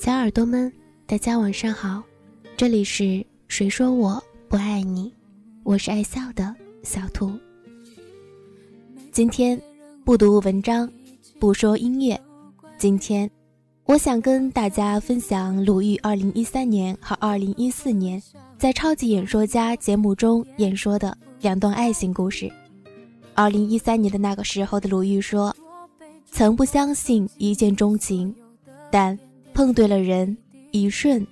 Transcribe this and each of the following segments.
小耳朵们，大家晚上好，这里是谁说我不爱你，我是爱笑的小兔。今天不读文章，不说音乐，今天我想跟大家分享鲁豫2013年和2014年在《超级演说家》节目中演说的两段爱情故事。2013年的那个时候的鲁豫说：“曾不相信一见钟情，但……”碰对了人，一瞬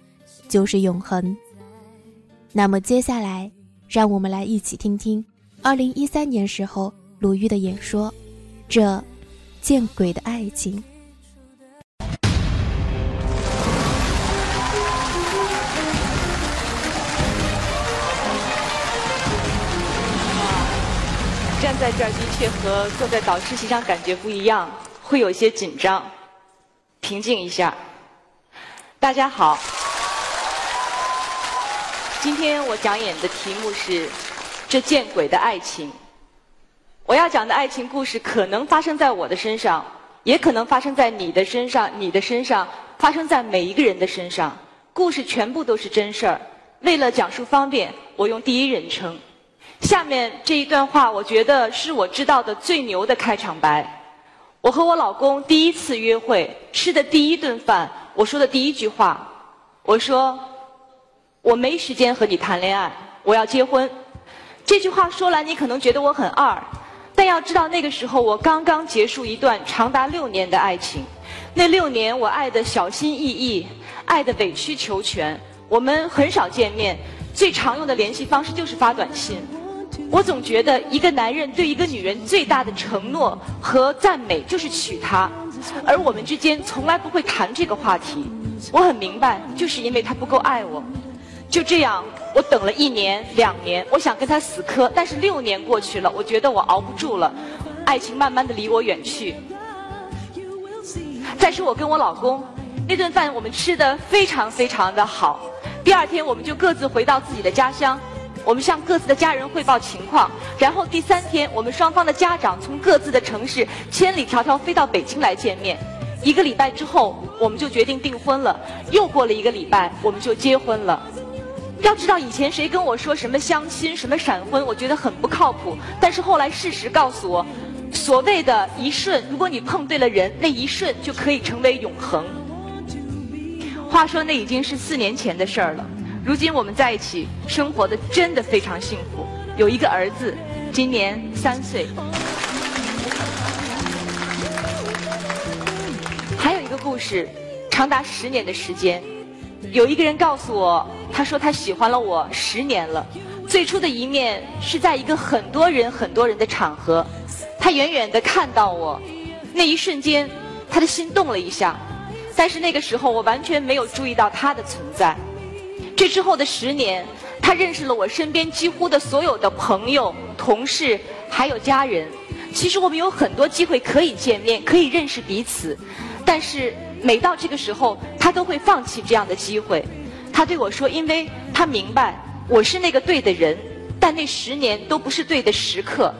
就是永恒。那么接下来，让我们来一起听听二零一三年时候鲁豫的演说，这见鬼的爱情。站在这儿的确和坐在导师席上感觉不一样，会有些紧张，平静一下。大家好，今天我讲演的题目是《这见鬼的爱情》。我要讲的爱情故事可能发生在我的身上，也可能发生在你的身上，你的身上，发生在每一个人的身上。故事全部都是真事儿。为了讲述方便，我用第一人称。下面这一段话，我觉得是我知道的最牛的开场白。我和我老公第一次约会，吃的第一顿饭。我说的第一句话，我说我没时间和你谈恋爱，我要结婚。这句话说来，你可能觉得我很二，但要知道那个时候我刚刚结束一段长达六年的爱情。那六年我爱的小心翼翼，爱的委曲求全。我们很少见面，最常用的联系方式就是发短信。我总觉得一个男人对一个女人最大的承诺和赞美就是娶她。而我们之间从来不会谈这个话题，我很明白，就是因为他不够爱我。就这样，我等了一年、两年，我想跟他死磕，但是六年过去了，我觉得我熬不住了，爱情慢慢的离我远去。再说我跟我老公，那顿饭我们吃的非常非常的好，第二天我们就各自回到自己的家乡。我们向各自的家人汇报情况，然后第三天，我们双方的家长从各自的城市千里迢迢飞到北京来见面。一个礼拜之后，我们就决定订婚了。又过了一个礼拜，我们就结婚了。要知道，以前谁跟我说什么相亲、什么闪婚，我觉得很不靠谱。但是后来事实告诉我，所谓的一瞬，如果你碰对了人，那一瞬就可以成为永恒。话说，那已经是四年前的事儿了。如今我们在一起生活的真的非常幸福，有一个儿子，今年三岁。还有一个故事，长达十年的时间，有一个人告诉我，他说他喜欢了我十年了。最初的一面是在一个很多人很多人的场合，他远远的看到我，那一瞬间他的心动了一下，但是那个时候我完全没有注意到他的存在。之后的十年，他认识了我身边几乎的所有的朋友、同事，还有家人。其实我们有很多机会可以见面，可以认识彼此，但是每到这个时候，他都会放弃这样的机会。他对我说：“因为他明白我是那个对的人，但那十年都不是对的时刻。”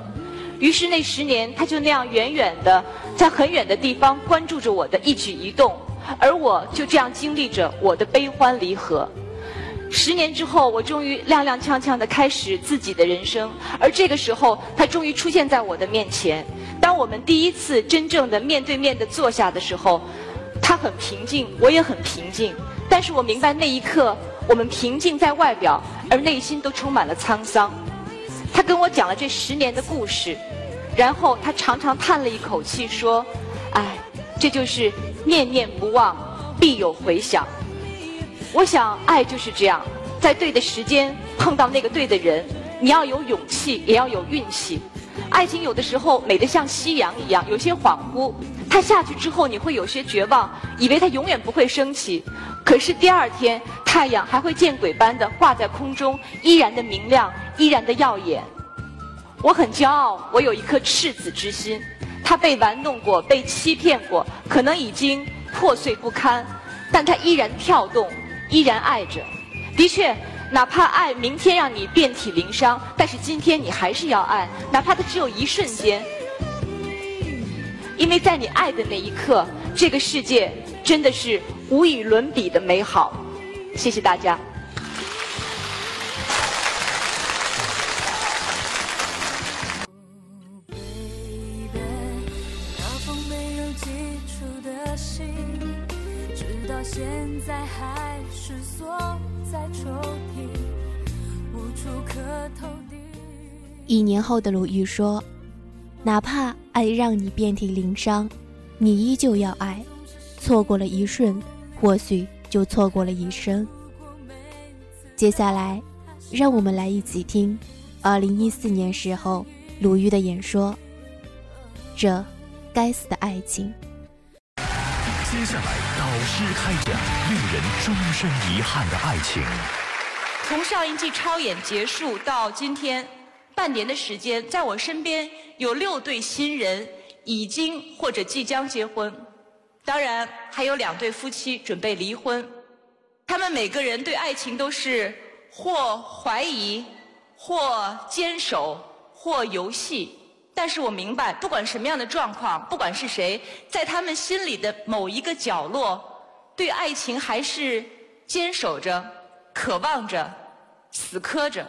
于是那十年，他就那样远远的在很远的地方关注着我的一举一动，而我就这样经历着我的悲欢离合。十年之后，我终于踉踉跄跄的开始自己的人生，而这个时候，他终于出现在我的面前。当我们第一次真正的面对面的坐下的时候，他很平静，我也很平静。但是我明白那一刻，我们平静在外表，而内心都充满了沧桑。他跟我讲了这十年的故事，然后他长长叹了一口气，说：“哎，这就是念念不忘，必有回响。”我想，爱就是这样，在对的时间碰到那个对的人，你要有勇气，也要有运气。爱情有的时候美得像夕阳一样，有些恍惚。它下去之后，你会有些绝望，以为它永远不会升起。可是第二天，太阳还会见鬼般的挂在空中，依然的明亮，依然的耀眼。我很骄傲，我有一颗赤子之心。他被玩弄过，被欺骗过，可能已经破碎不堪，但他依然跳动。依然爱着，的确，哪怕爱明天让你遍体鳞伤，但是今天你还是要爱，哪怕它只有一瞬间，因为在你爱的那一刻，这个世界真的是无与伦比的美好。谢谢大家。到现在还是锁在抽屉，无处可投一年后的鲁豫说：“哪怕爱让你遍体鳞伤，你依旧要爱。错过了一瞬，或许就错过了一生。”接下来，让我们来一起听二零一四年时候鲁豫的演说。这，该死的爱情。接下来，导师开讲令人终身遗憾的爱情。从上一季超演结束到今天。半年的时间，在我身边有六对新人已经或者即将结婚，当然还有两对夫妻准备离婚。他们每个人对爱情都是或怀疑、或坚守、或游戏。但是我明白，不管什么样的状况，不管是谁，在他们心里的某一个角落，对爱情还是坚守着、渴望着、死磕着。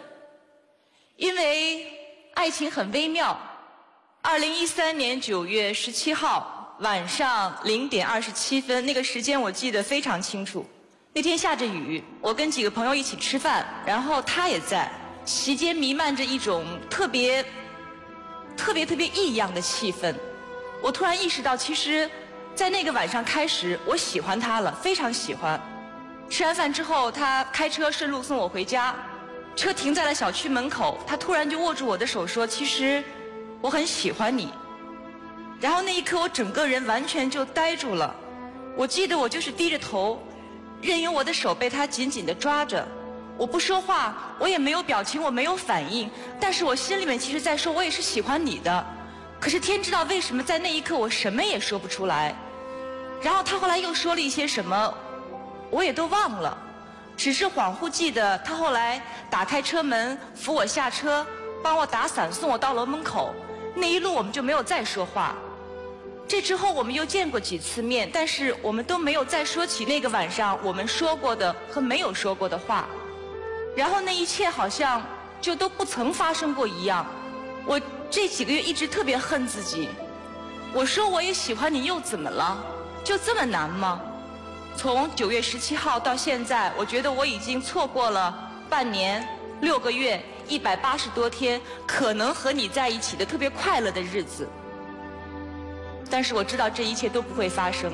因为爱情很微妙。二零一三年九月十七号晚上零点二十七分，那个时间我记得非常清楚。那天下着雨，我跟几个朋友一起吃饭，然后他也在，席间弥漫着一种特别、特别特别异样的气氛。我突然意识到，其实，在那个晚上开始，我喜欢他了，非常喜欢。吃完饭之后，他开车顺路送我回家。车停在了小区门口，他突然就握住我的手说：“其实我很喜欢你。”然后那一刻，我整个人完全就呆住了。我记得我就是低着头，任由我的手被他紧紧地抓着。我不说话，我也没有表情，我没有反应。但是我心里面其实在说：“我也是喜欢你的。”可是天知道为什么在那一刻我什么也说不出来。然后他后来又说了一些什么，我也都忘了。只是恍惚记得，他后来打开车门扶我下车，帮我打伞送我到楼门口。那一路我们就没有再说话。这之后我们又见过几次面，但是我们都没有再说起那个晚上我们说过的和没有说过的话。然后那一切好像就都不曾发生过一样。我这几个月一直特别恨自己。我说我也喜欢你，又怎么了？就这么难吗？从九月十七号到现在，我觉得我已经错过了半年、六个月、一百八十多天，可能和你在一起的特别快乐的日子。但是我知道这一切都不会发生。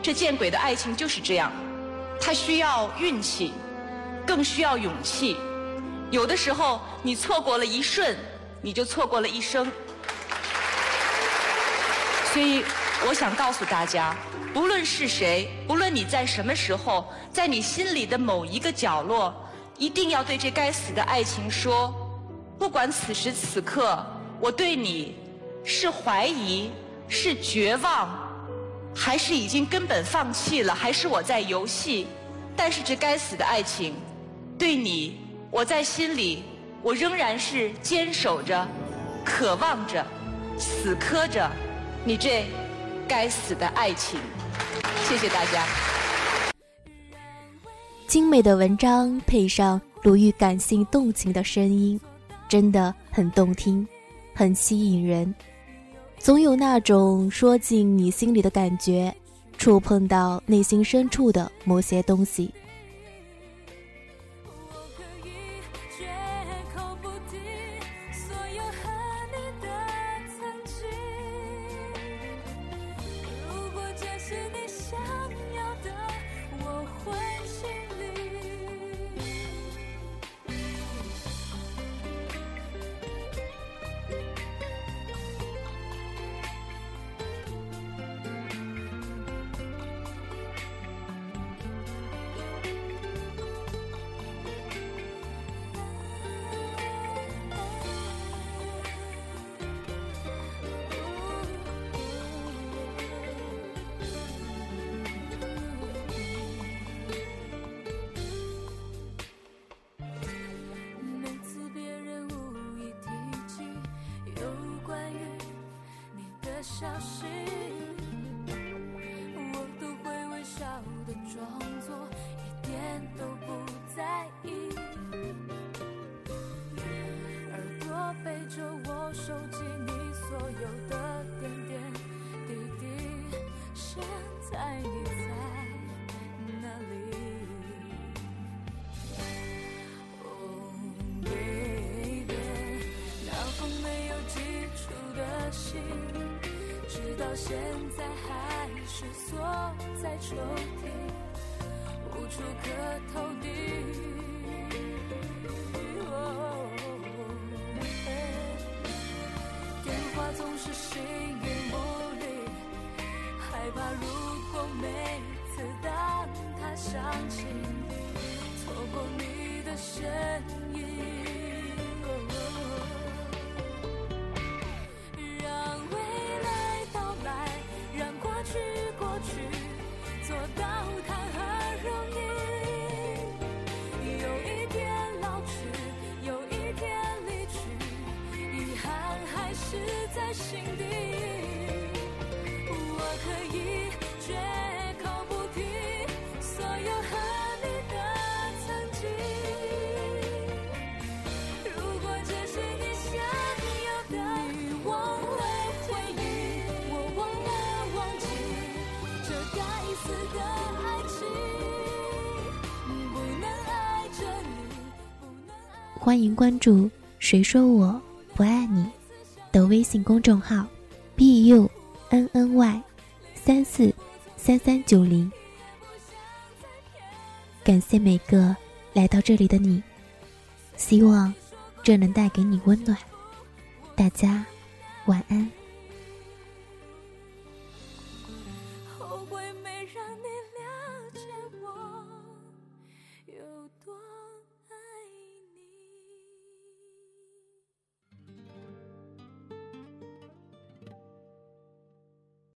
这见鬼的爱情就是这样，它需要运气，更需要勇气。有的时候，你错过了一瞬，你就错过了一生。所以。我想告诉大家，不论是谁，不论你在什么时候，在你心里的某一个角落，一定要对这该死的爱情说：不管此时此刻我对你是怀疑、是绝望，还是已经根本放弃了，还是我在游戏，但是这该死的爱情，对你，我在心里，我仍然是坚守着、渴望着、死磕着，你这。该死的爱情，谢谢大家。精美的文章配上鲁豫感性动情的声音，真的很动听，很吸引人，总有那种说进你心里的感觉，触碰到内心深处的某些东西。消息，我都会微笑的装作一点都。现在还是锁在抽屉，无处可投递。电话总是形影不离，害怕如果每次当它响起，错过你的身影。欢迎关注，谁说我不爱你？的微信公众号，b u n n y 三四三三九零。感谢每个来到这里的你，希望这能带给你温暖。大家晚安。